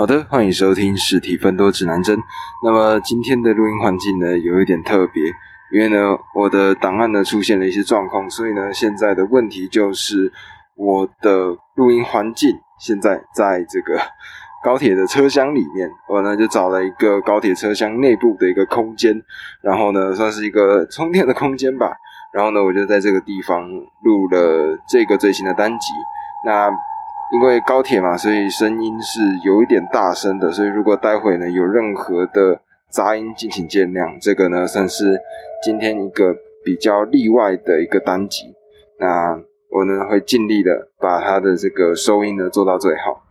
好的，欢迎收听实体分多指南针。那么今天的录音环境呢，有一点特别，因为呢，我的档案呢出现了一些状况，所以呢，现在的问题就是我的录音环境现在在这个高铁的车厢里面，我呢就找了一个高铁车厢内部的一个空间，然后呢，算是一个充电的空间吧。然后呢，我就在这个地方录了这个最新的单集。那因为高铁嘛，所以声音是有一点大声的，所以如果待会呢有任何的杂音，敬请见谅。这个呢算是今天一个比较例外的一个单集。那我呢会尽力的把它的这个收音呢做到最好。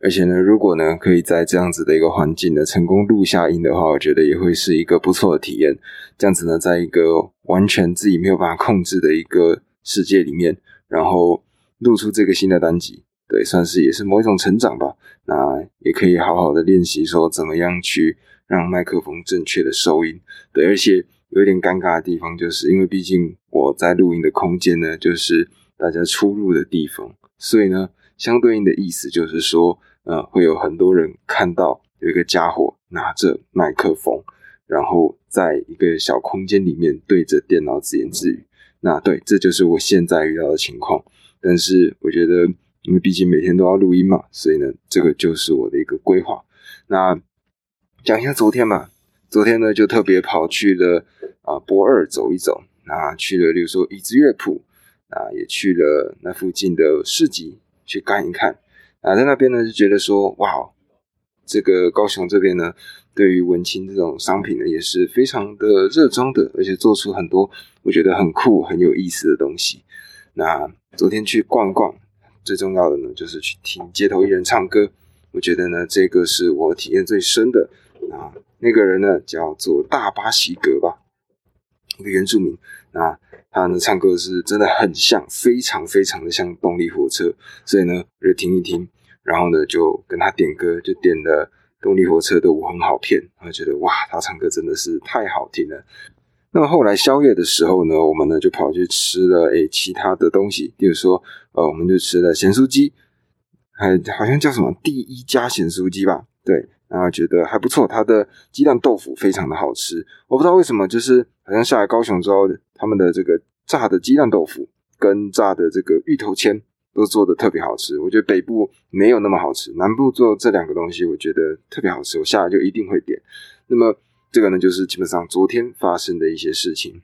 而且呢，如果呢可以在这样子的一个环境呢成功录下音的话，我觉得也会是一个不错的体验。这样子呢，在一个完全自己没有办法控制的一个世界里面，然后录出这个新的单集，对，算是也是某一种成长吧。那也可以好好的练习说怎么样去让麦克风正确的收音。对，而且有一点尴尬的地方，就是因为毕竟我在录音的空间呢，就是大家出入的地方，所以呢，相对应的意思就是说。呃，会有很多人看到有一个家伙拿着麦克风，然后在一个小空间里面对着电脑自言自语。那对，这就是我现在遇到的情况。但是我觉得，因为毕竟每天都要录音嘛，所以呢，这个就是我的一个规划。那讲一下昨天吧，昨天呢就特别跑去了啊博二走一走，那去了，例如说椅子乐谱，啊也去了那附近的市集去看一看。啊，在那边呢就觉得说，哇，这个高雄这边呢，对于文青这种商品呢，也是非常的热衷的，而且做出很多我觉得很酷、很有意思的东西。那昨天去逛逛，最重要的呢，就是去听街头艺人唱歌。我觉得呢，这个是我体验最深的。啊，那个人呢，叫做大巴西格吧，一个原住民。那他呢唱歌是真的很像，非常非常的像动力火车，所以呢我就听一听，然后呢就跟他点歌，就点了动力火车的《我很好骗》，然后觉得哇，他唱歌真的是太好听了。那么后来宵夜的时候呢，我们呢就跑去吃了诶其他的东西，比如说呃我们就吃了咸酥鸡，还好像叫什么第一家咸酥鸡吧，对。然后觉得还不错，它的鸡蛋豆腐非常的好吃。我不知道为什么，就是好像下来高雄之后，他们的这个炸的鸡蛋豆腐跟炸的这个芋头签都做的特别好吃。我觉得北部没有那么好吃，南部做这两个东西，我觉得特别好吃。我下来就一定会点。那么这个呢，就是基本上昨天发生的一些事情。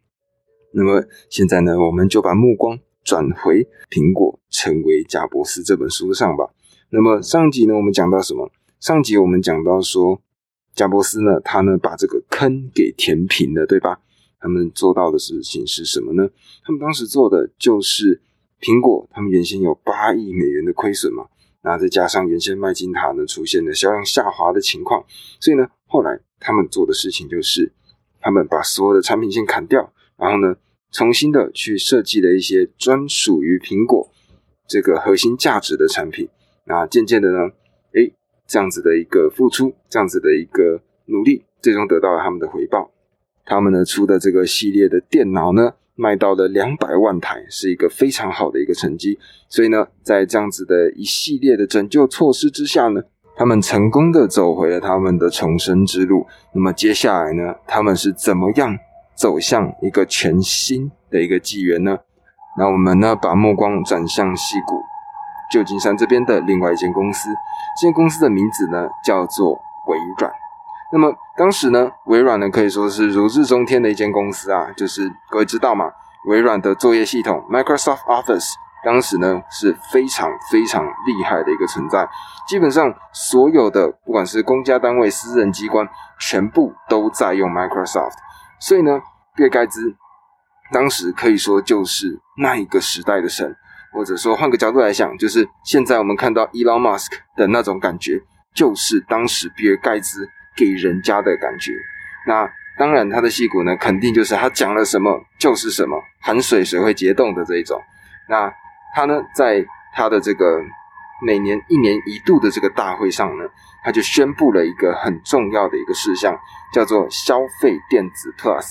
那么现在呢，我们就把目光转回《苹果成为贾伯斯》这本书上吧。那么上集呢，我们讲到什么？上集我们讲到说，贾伯斯呢，他呢把这个坑给填平了，对吧？他们做到的事情是什么呢？他们当时做的就是苹果，他们原先有八亿美元的亏损嘛，那再加上原先麦金塔呢出现了销量下滑的情况，所以呢，后来他们做的事情就是，他们把所有的产品线砍掉，然后呢，重新的去设计了一些专属于苹果这个核心价值的产品，那渐渐的呢。诶这样子的一个付出，这样子的一个努力，最终得到了他们的回报。他们呢出的这个系列的电脑呢，卖到了两百万台，是一个非常好的一个成绩。所以呢，在这样子的一系列的拯救措施之下呢，他们成功的走回了他们的重生之路。那么接下来呢，他们是怎么样走向一个全新的一个纪元呢？那我们呢，把目光转向戏谷。旧金山这边的另外一间公司，这间公司的名字呢叫做微软。那么当时呢，微软呢可以说是如日中天的一间公司啊，就是各位知道嘛，微软的作业系统 Microsoft Office 当时呢是非常非常厉害的一个存在，基本上所有的不管是公家单位、私人机关，全部都在用 Microsoft。所以呢，比尔盖茨当时可以说就是那一个时代的神。或者说换个角度来想，就是现在我们看到 Elon Musk 的那种感觉，就是当时比尔盖茨给人家的感觉。那当然，他的戏骨呢，肯定就是他讲了什么就是什么，含水水会结冻的这一种。那他呢，在他的这个每年一年一度的这个大会上呢，他就宣布了一个很重要的一个事项，叫做消费电子 Plus。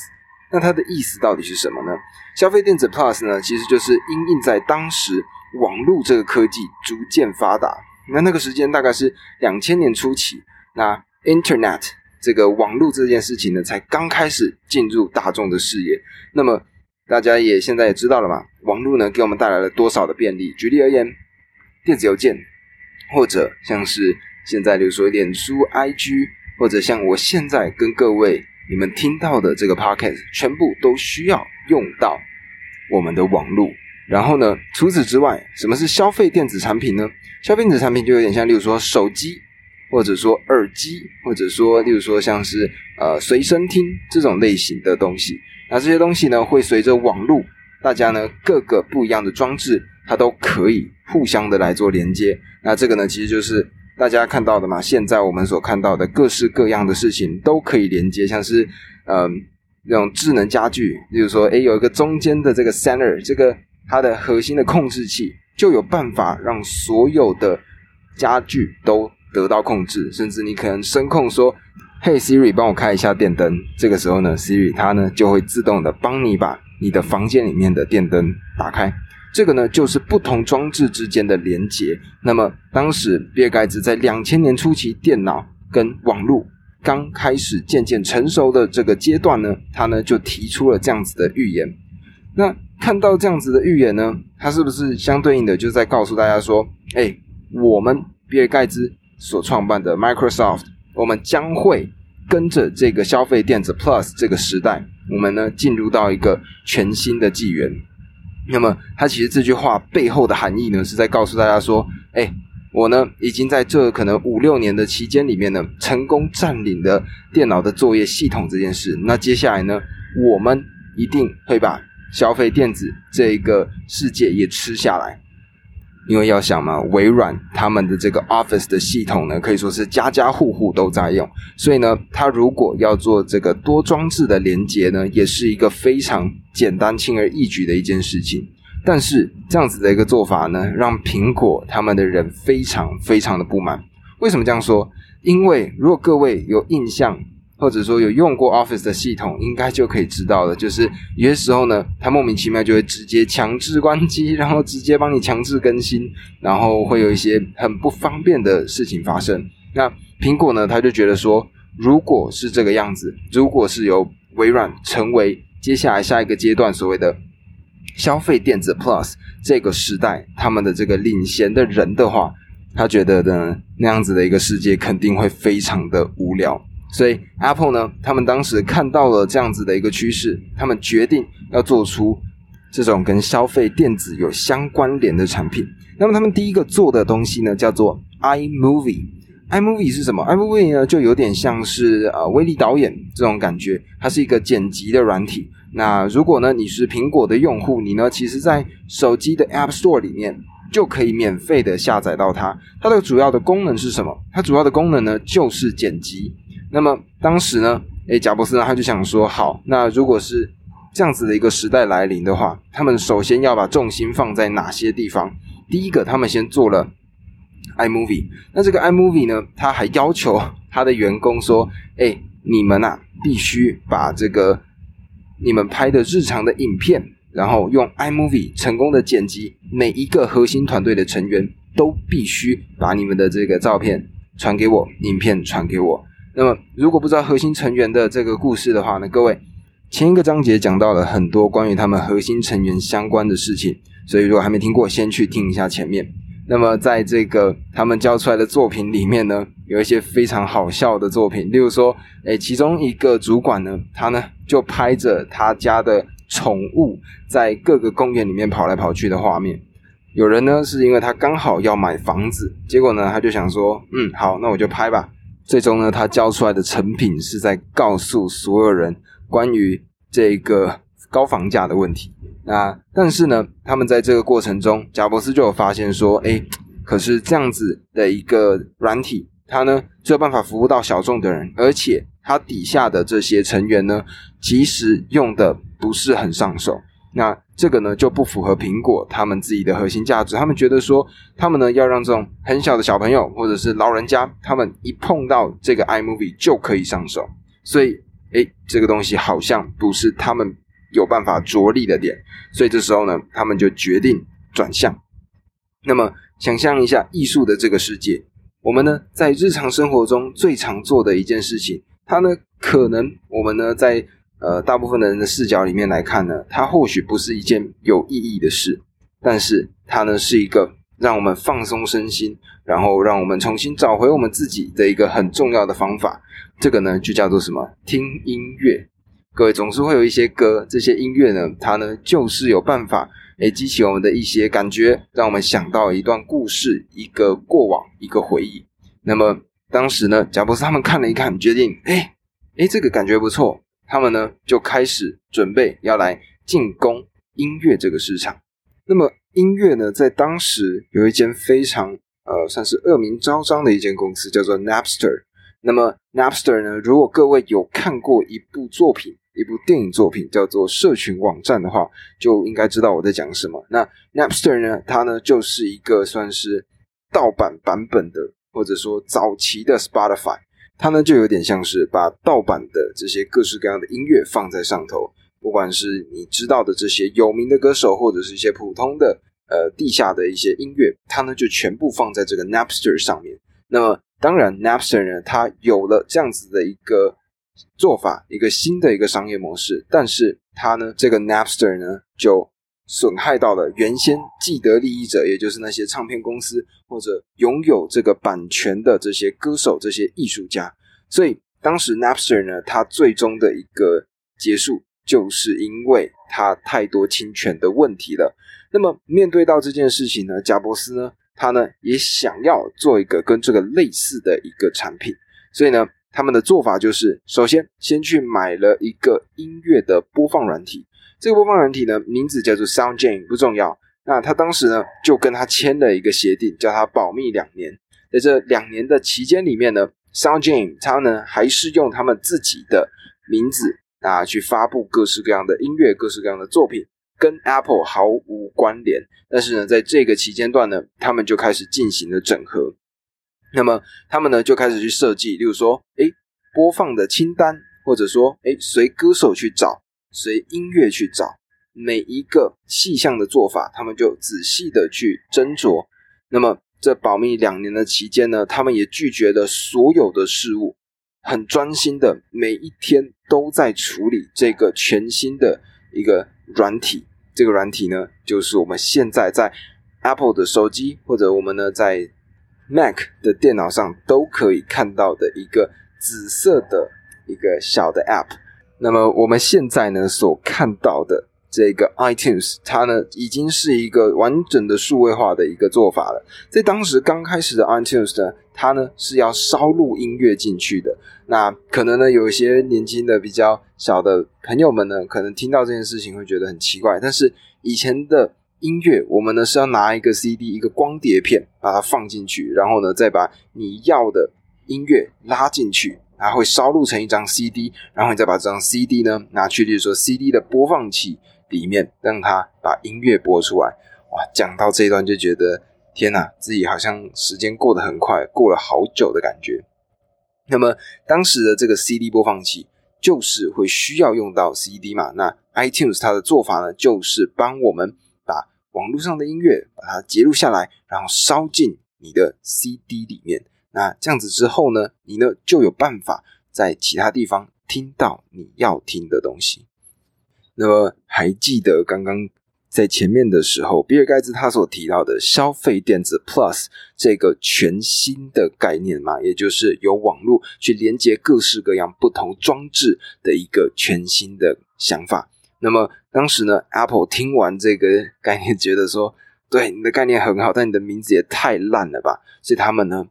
那它的意思到底是什么呢？消费电子 Plus 呢，其实就是因应在当时网络这个科技逐渐发达，那那个时间大概是两千年初期，那 Internet 这个网络这件事情呢，才刚开始进入大众的视野。那么大家也现在也知道了嘛，网络呢给我们带来了多少的便利？举例而言，电子邮件，或者像是现在，比如说脸书、IG，或者像我现在跟各位你们听到的这个 Podcast，全部都需要用到我们的网络。然后呢，除此之外，什么是消费电子产品呢？消费电子产品就有点像，例如说手机，或者说耳机，或者说例如说像是呃随身听这种类型的东西。那这些东西呢，会随着网络，大家呢各个不一样的装置，它都可以互相的来做连接。那这个呢，其实就是大家看到的嘛。现在我们所看到的各式各样的事情都可以连接，像是嗯那种智能家具，例如说，诶有一个中间的这个 center，这个它的核心的控制器，就有办法让所有的家具都得到控制，甚至你可能声控说。嘿，Siri，帮我开一下电灯。这个时候呢，Siri 它呢就会自动的帮你把你的房间里面的电灯打开。这个呢就是不同装置之间的连接。那么当时比尔盖茨在两千年初期，电脑跟网络刚开始渐渐成熟的这个阶段呢，他呢就提出了这样子的预言。那看到这样子的预言呢，他是不是相对应的就在告诉大家说，哎，我们比尔盖茨所创办的 Microsoft。我们将会跟着这个消费电子 Plus 这个时代，我们呢进入到一个全新的纪元。那么，它其实这句话背后的含义呢，是在告诉大家说：，哎，我呢已经在这可能五六年的期间里面呢，成功占领了电脑的作业系统这件事。那接下来呢，我们一定会把消费电子这个世界也吃下来。因为要想嘛，微软他们的这个 Office 的系统呢，可以说是家家户户都在用，所以呢，它如果要做这个多装置的连接呢，也是一个非常简单、轻而易举的一件事情。但是这样子的一个做法呢，让苹果他们的人非常非常的不满。为什么这样说？因为如果各位有印象。或者说有用过 Office 的系统，应该就可以知道了。就是有些时候呢，它莫名其妙就会直接强制关机，然后直接帮你强制更新，然后会有一些很不方便的事情发生。那苹果呢，他就觉得说，如果是这个样子，如果是由微软成为接下来下一个阶段所谓的消费电子 Plus 这个时代他们的这个领先的人的话，他觉得呢，那样子的一个世界肯定会非常的无聊。所以，Apple 呢，他们当时看到了这样子的一个趋势，他们决定要做出这种跟消费电子有相关联的产品。那么，他们第一个做的东西呢，叫做 iMovie。iMovie 是什么？iMovie 呢，就有点像是呃威力导演这种感觉，它是一个剪辑的软体。那如果呢你是苹果的用户，你呢其实在手机的 App Store 里面就可以免费的下载到它。它的主要的功能是什么？它主要的功能呢就是剪辑。那么当时呢，诶，贾伯斯呢，他就想说，好，那如果是这样子的一个时代来临的话，他们首先要把重心放在哪些地方？第一个，他们先做了 iMovie。那这个 iMovie 呢，他还要求他的员工说，哎，你们啊，必须把这个你们拍的日常的影片，然后用 iMovie 成功的剪辑，每一个核心团队的成员都必须把你们的这个照片传给我，影片传给我。那么，如果不知道核心成员的这个故事的话呢，各位，前一个章节讲到了很多关于他们核心成员相关的事情，所以如果还没听过，先去听一下前面。那么，在这个他们交出来的作品里面呢，有一些非常好笑的作品，例如说，哎，其中一个主管呢，他呢就拍着他家的宠物在各个公园里面跑来跑去的画面。有人呢是因为他刚好要买房子，结果呢他就想说，嗯，好，那我就拍吧。最终呢，他交出来的成品是在告诉所有人关于这个高房价的问题。那但是呢，他们在这个过程中，贾伯斯就有发现说，哎，可是这样子的一个软体，它呢只有办法服务到小众的人，而且它底下的这些成员呢，其实用的不是很上手。那这个呢就不符合苹果他们自己的核心价值。他们觉得说，他们呢要让这种很小的小朋友或者是老人家，他们一碰到这个 iMovie 就可以上手。所以，诶，这个东西好像不是他们有办法着力的点。所以这时候呢，他们就决定转向。那么想象一下艺术的这个世界，我们呢在日常生活中最常做的一件事情，它呢可能我们呢在呃大部分的人的视角里面来看呢，它或许不是一件有意义的事，但是它呢是一个让我们放松身心，然后让我们重新找回我们自己的一个很重要的方法。这个呢就叫做什么？听音乐。各位总是会有一些歌，这些音乐呢，它呢就是有办法诶激起我们的一些感觉，让我们想到一段故事、一个过往、一个回忆。那么当时呢，贾博士他们看了一看，决定诶诶这个感觉不错，他们呢就开始准备要来进攻音乐这个市场。那么音乐呢，在当时有一间非常呃算是恶名昭彰的一间公司，叫做 Napster。那么 Napster 呢，如果各位有看过一部作品。一部电影作品叫做《社群网站》的话，就应该知道我在讲什么。那 Napster 呢？它呢就是一个算是盗版版本的，或者说早期的 Spotify。它呢就有点像是把盗版的这些各式各样的音乐放在上头，不管是你知道的这些有名的歌手，或者是一些普通的呃地下的一些音乐，它呢就全部放在这个 Napster 上面。那么当然，Napster 呢，它有了这样子的一个。做法一个新的一个商业模式，但是它呢，这个 Napster 呢，就损害到了原先既得利益者，也就是那些唱片公司或者拥有这个版权的这些歌手、这些艺术家。所以当时 Napster 呢，它最终的一个结束，就是因为它太多侵权的问题了。那么面对到这件事情呢，贾伯斯呢，他呢也想要做一个跟这个类似的一个产品，所以呢。他们的做法就是，首先先去买了一个音乐的播放软体，这个播放软体呢，名字叫做 SoundJam，不重要。那他当时呢，就跟他签了一个协定，叫他保密两年。在这两年的期间里面呢，SoundJam 他呢还是用他们自己的名字啊去发布各式各样的音乐、各式各样的作品，跟 Apple 毫无关联。但是呢，在这个期间段呢，他们就开始进行了整合。那么他们呢就开始去设计，例如说，哎，播放的清单，或者说，哎，随歌手去找，随音乐去找，每一个细项的做法，他们就仔细的去斟酌。那么这保密两年的期间呢，他们也拒绝了所有的事物，很专心的每一天都在处理这个全新的一个软体。这个软体呢，就是我们现在在 Apple 的手机，或者我们呢在。Mac 的电脑上都可以看到的一个紫色的一个小的 App。那么我们现在呢所看到的这个 iTunes，它呢已经是一个完整的数位化的一个做法了。在当时刚开始的 iTunes 呢，它呢是要烧录音乐进去的。那可能呢有一些年轻的比较小的朋友们呢，可能听到这件事情会觉得很奇怪，但是以前的。音乐，我们呢是要拿一个 CD，一个光碟片，把它放进去，然后呢再把你要的音乐拉进去，它会烧录成一张 CD，然后你再把这张 CD 呢拿去，例如说 CD 的播放器里面，让它把音乐播出来。哇，讲到这一段就觉得天哪，自己好像时间过得很快，过了好久的感觉。那么当时的这个 CD 播放器就是会需要用到 CD 嘛？那 iTunes 它的做法呢，就是帮我们把。网络上的音乐，把它截录下来，然后烧进你的 CD 里面。那这样子之后呢，你呢就有办法在其他地方听到你要听的东西。那么还记得刚刚在前面的时候，比尔盖茨他所提到的消费电子 Plus 这个全新的概念吗？也就是由网络去连接各式各样不同装置的一个全新的想法。那么当时呢，Apple 听完这个概念，觉得说，对你的概念很好，但你的名字也太烂了吧？所以他们呢，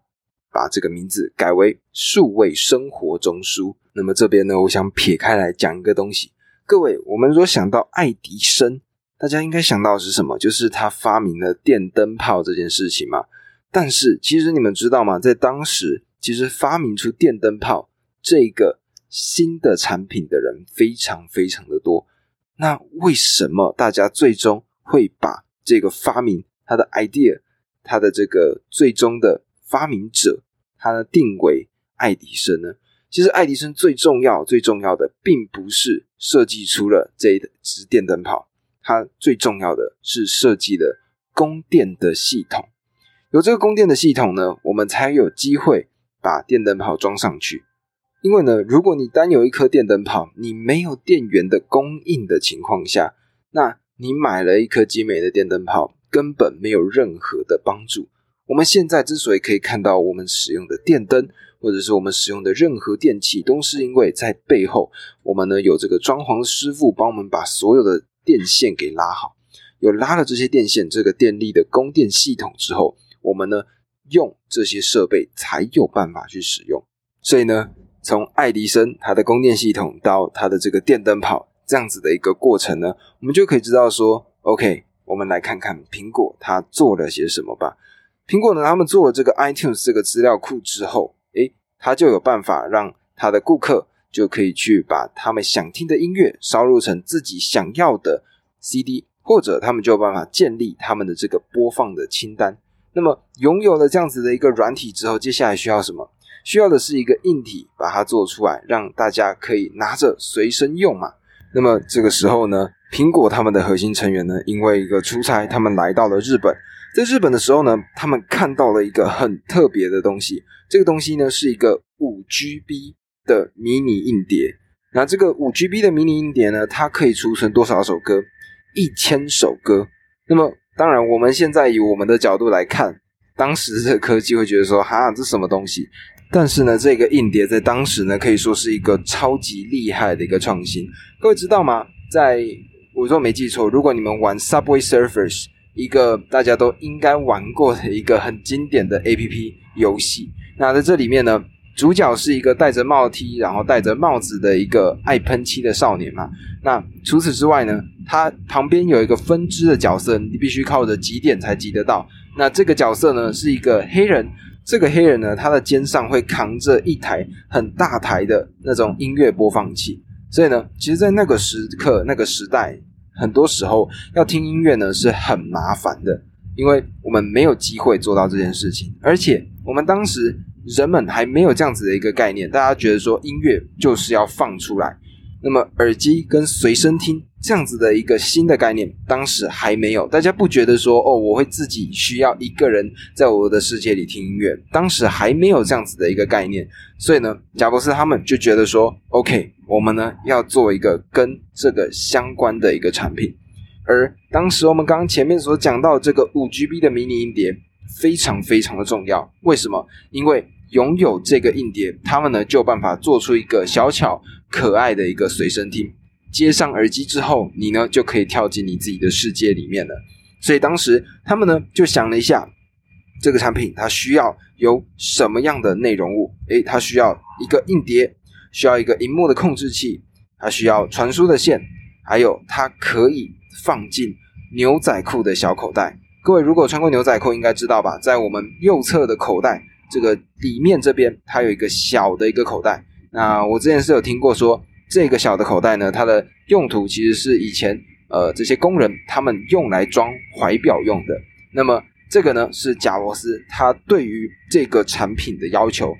把这个名字改为数位生活中枢。那么这边呢，我想撇开来讲一个东西。各位，我们如果想到爱迪生，大家应该想到是什么？就是他发明了电灯泡这件事情嘛。但是其实你们知道吗？在当时，其实发明出电灯泡这个新的产品的人非常非常的多。那为什么大家最终会把这个发明他的 idea，他的这个最终的发明者，他的定为爱迪生呢？其实爱迪生最重要、最重要的，并不是设计出了这一支电灯泡，他最重要的是设计了供电的系统。有这个供电的系统呢，我们才有机会把电灯泡装上去。因为呢，如果你单有一颗电灯泡，你没有电源的供应的情况下，那你买了一颗精美的电灯泡，根本没有任何的帮助。我们现在之所以可以看到我们使用的电灯，或者是我们使用的任何电器，都是因为在背后，我们呢有这个装潢师傅帮我们把所有的电线给拉好，有拉了这些电线，这个电力的供电系统之后，我们呢用这些设备才有办法去使用。所以呢。从爱迪生他的供电系统到他的这个电灯泡这样子的一个过程呢，我们就可以知道说，OK，我们来看看苹果它做了些什么吧。苹果呢，他们做了这个 iTunes 这个资料库之后，诶，他就有办法让他的顾客就可以去把他们想听的音乐烧录成自己想要的 CD，或者他们就有办法建立他们的这个播放的清单。那么拥有了这样子的一个软体之后，接下来需要什么？需要的是一个硬体，把它做出来，让大家可以拿着随身用嘛。那么这个时候呢，苹果他们的核心成员呢，因为一个出差，他们来到了日本。在日本的时候呢，他们看到了一个很特别的东西。这个东西呢，是一个五 GB 的迷你硬碟。那这个五 GB 的迷你硬碟呢，它可以储存多少首歌？一千首歌。那么当然，我们现在以我们的角度来看，当时的科技会觉得说，哈，这什么东西？但是呢，这个硬碟在当时呢，可以说是一个超级厉害的一个创新。各位知道吗？在我如果没记错，如果你们玩 Subway Surfers，一个大家都应该玩过的一个很经典的 APP 游戏，那在这里面呢，主角是一个戴着帽 T，然后戴着帽子的一个爱喷漆的少年嘛。那除此之外呢，他旁边有一个分支的角色，你必须靠着几点才集得到。那这个角色呢，是一个黑人。这个黑人呢，他的肩上会扛着一台很大台的那种音乐播放器，所以呢，其实，在那个时刻、那个时代，很多时候要听音乐呢是很麻烦的，因为我们没有机会做到这件事情，而且我们当时人们还没有这样子的一个概念，大家觉得说音乐就是要放出来。那么耳机跟随身听这样子的一个新的概念，当时还没有，大家不觉得说哦，我会自己需要一个人在我的世界里听音乐，当时还没有这样子的一个概念，所以呢，贾博士他们就觉得说，OK，我们呢要做一个跟这个相关的一个产品，而当时我们刚刚前面所讲到这个五 GB 的迷你音碟非常非常的重要，为什么？因为拥有这个硬碟，他们呢就有办法做出一个小巧可爱的一个随身听。接上耳机之后，你呢就可以跳进你自己的世界里面了。所以当时他们呢就想了一下，这个产品它需要有什么样的内容物？诶，它需要一个硬碟，需要一个荧幕的控制器，它需要传输的线，还有它可以放进牛仔裤的小口袋。各位如果穿过牛仔裤，应该知道吧？在我们右侧的口袋。这个里面这边它有一个小的一个口袋，那我之前是有听过说，这个小的口袋呢，它的用途其实是以前呃这些工人他们用来装怀表用的。那么这个呢是贾罗斯他对于这个产品的要求，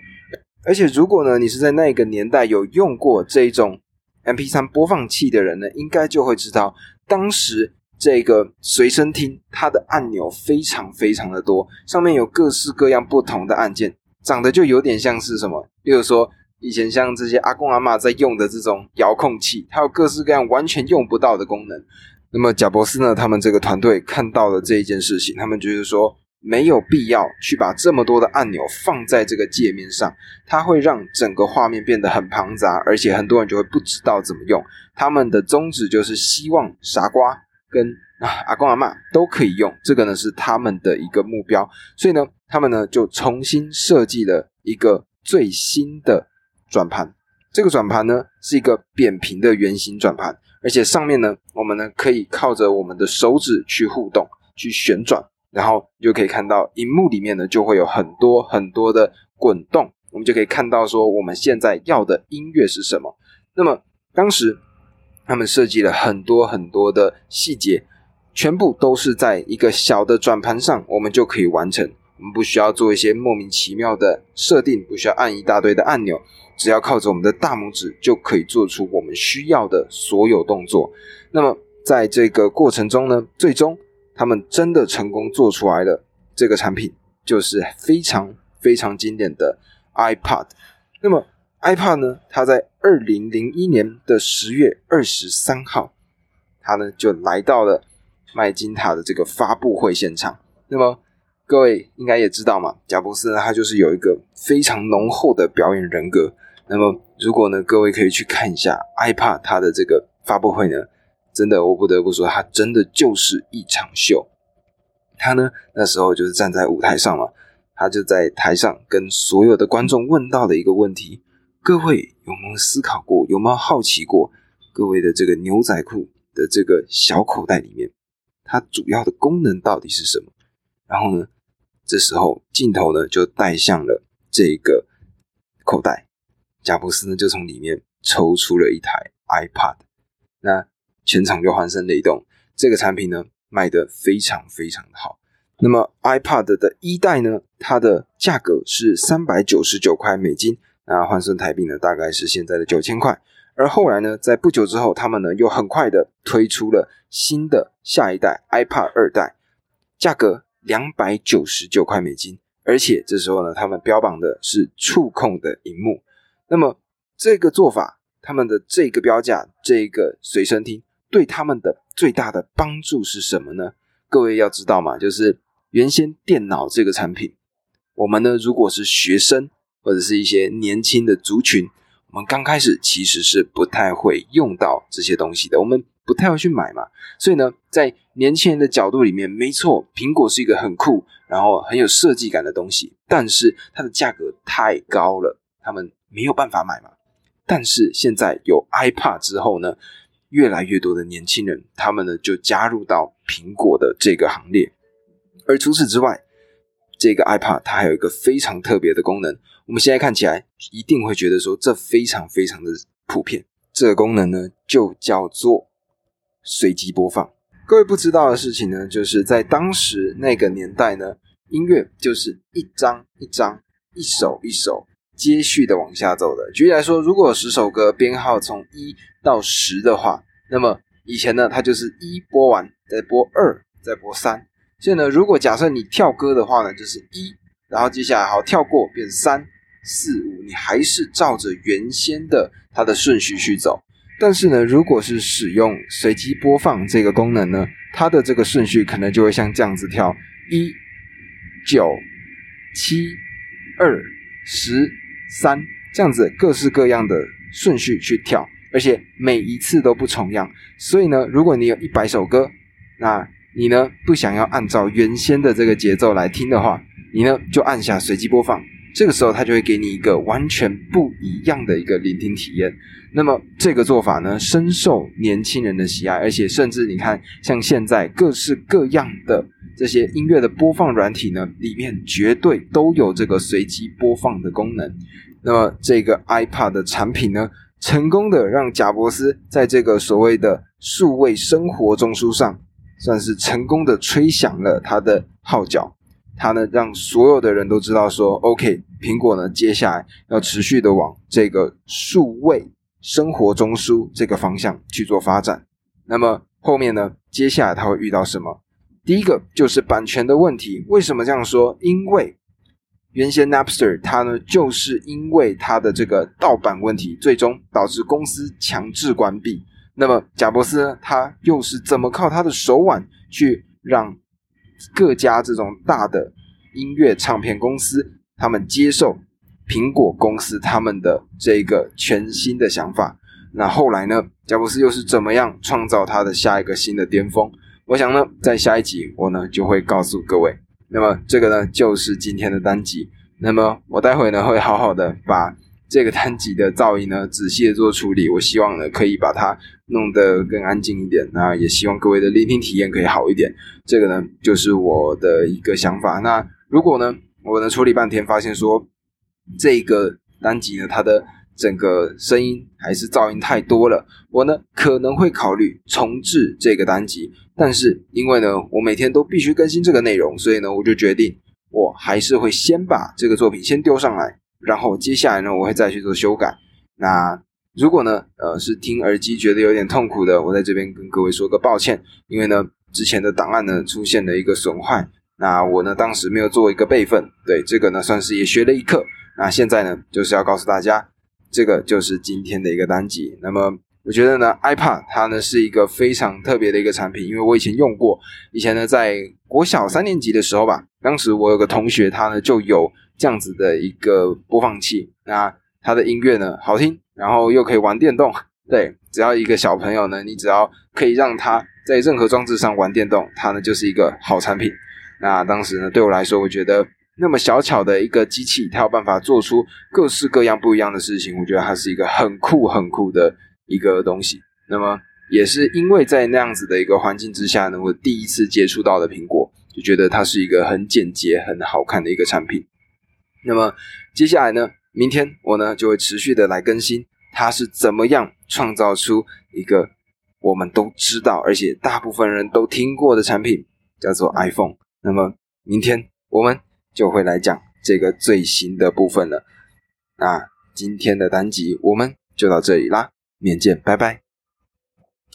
而且如果呢你是在那个年代有用过这种 MP3 播放器的人呢，应该就会知道当时。这个随身听，它的按钮非常非常的多，上面有各式各样不同的按键，长得就有点像是什么，例如说以前像这些阿公阿妈在用的这种遥控器，它有各式各样完全用不到的功能。那么贾博士呢，他们这个团队看到了这一件事情，他们就是说没有必要去把这么多的按钮放在这个界面上，它会让整个画面变得很庞杂，而且很多人就会不知道怎么用。他们的宗旨就是希望傻瓜。跟啊阿公阿妈都可以用，这个呢是他们的一个目标，所以呢，他们呢就重新设计了一个最新的转盘。这个转盘呢是一个扁平的圆形转盘，而且上面呢，我们呢可以靠着我们的手指去互动、去旋转，然后你就可以看到荧幕里面呢就会有很多很多的滚动，我们就可以看到说我们现在要的音乐是什么。那么当时。他们设计了很多很多的细节，全部都是在一个小的转盘上，我们就可以完成。我们不需要做一些莫名其妙的设定，不需要按一大堆的按钮，只要靠着我们的大拇指就可以做出我们需要的所有动作。那么在这个过程中呢，最终他们真的成功做出来了这个产品，就是非常非常经典的 iPad。那么 iPod 呢，它在二零零一年的十月二十三号，它呢就来到了麦金塔的这个发布会现场。那么各位应该也知道嘛，贾伯斯呢，他就是有一个非常浓厚的表演人格。那么如果呢，各位可以去看一下 iPad 它的这个发布会呢，真的我不得不说，它真的就是一场秀。他呢那时候就是站在舞台上嘛，他就在台上跟所有的观众问到的一个问题：各位有没有思考过，有没有好奇过，各位的这个牛仔裤的这个小口袋里面，它主要的功能到底是什么？然后呢？这时候镜头呢就带向了这个口袋，贾布斯呢就从里面抽出了一台 iPad，那全场就欢声雷动。这个产品呢卖得非常非常的好。那么 iPad 的一代呢，它的价格是三百九十九块美金，那换算台币呢大概是现在的九千块。而后来呢，在不久之后，他们呢又很快的推出了新的下一代 iPad 二代，价格。两百九十九块美金，而且这时候呢，他们标榜的是触控的荧幕。那么这个做法，他们的这个标价，这个随身听对他们的最大的帮助是什么呢？各位要知道嘛，就是原先电脑这个产品，我们呢如果是学生或者是一些年轻的族群，我们刚开始其实是不太会用到这些东西的，我们不太会去买嘛。所以呢，在年轻人的角度里面，没错，苹果是一个很酷，然后很有设计感的东西，但是它的价格太高了，他们没有办法买嘛。但是现在有 iPad 之后呢，越来越多的年轻人，他们呢就加入到苹果的这个行列。而除此之外，这个 iPad 它还有一个非常特别的功能，我们现在看起来一定会觉得说这非常非常的普遍。这个功能呢，就叫做随机播放。各位不知道的事情呢，就是在当时那个年代呢，音乐就是一张一张、一首一首接续的往下走的。举例来说，如果十首歌编号从一到十的话，那么以前呢，它就是一播完再播二，再播三。所以呢，如果假设你跳歌的话呢，就是一，然后接下来好跳过变三四五，你还是照着原先的它的顺序去走。但是呢，如果是使用随机播放这个功能呢，它的这个顺序可能就会像这样子跳：一、九、七、二、十、三这样子各式各样的顺序去跳，而且每一次都不重样。所以呢，如果你有一百首歌，那你呢不想要按照原先的这个节奏来听的话，你呢就按下随机播放。这个时候，它就会给你一个完全不一样的一个聆听体验。那么，这个做法呢，深受年轻人的喜爱，而且甚至你看，像现在各式各样的这些音乐的播放软体呢，里面绝对都有这个随机播放的功能。那么，这个 iPad 的产品呢，成功的让贾伯斯在这个所谓的数位生活中枢上，算是成功的吹响了他的号角。它呢，让所有的人都知道说，OK，苹果呢，接下来要持续的往这个数位生活中枢这个方向去做发展。那么后面呢，接下来它会遇到什么？第一个就是版权的问题。为什么这样说？因为原先 Napster 它呢，就是因为它的这个盗版问题，最终导致公司强制关闭。那么贾伯斯呢，他又是怎么靠他的手腕去让？各家这种大的音乐唱片公司，他们接受苹果公司他们的这个全新的想法。那后来呢，贾布斯又是怎么样创造他的下一个新的巅峰？我想呢，在下一集我呢就会告诉各位。那么这个呢就是今天的单集。那么我待会呢会好好的把。这个单集的噪音呢，仔细的做处理，我希望呢可以把它弄得更安静一点。那也希望各位的聆听体验可以好一点。这个呢就是我的一个想法。那如果呢我呢处理半天，发现说这个单集呢它的整个声音还是噪音太多了，我呢可能会考虑重置这个单集。但是因为呢我每天都必须更新这个内容，所以呢我就决定我还是会先把这个作品先丢上来。然后接下来呢，我会再去做修改。那如果呢，呃，是听耳机觉得有点痛苦的，我在这边跟各位说个抱歉，因为呢，之前的档案呢出现了一个损坏，那我呢当时没有做一个备份，对这个呢算是也学了一课。那现在呢就是要告诉大家，这个就是今天的一个单集。那么我觉得呢，iPad 它呢是一个非常特别的一个产品，因为我以前用过，以前呢在国小三年级的时候吧，当时我有个同学他呢就有这样子的一个播放器，那它的音乐呢好听，然后又可以玩电动，对，只要一个小朋友呢，你只要可以让他在任何装置上玩电动，它呢就是一个好产品。那当时呢，对我来说，我觉得那么小巧的一个机器，它有办法做出各式各样不一样的事情，我觉得它是一个很酷很酷的一个东西。那么也是因为在那样子的一个环境之下呢，我第一次接触到的苹果，就觉得它是一个很简洁、很好看的一个产品。那么接下来呢，明天我呢就会持续的来更新，它是怎么样创造出一个我们都知道，而且大部分人都听过的产品，叫做 iPhone。那么明天我们就会来讲这个最新的部分了。那今天的单集我们就到这里啦，明天见，拜拜。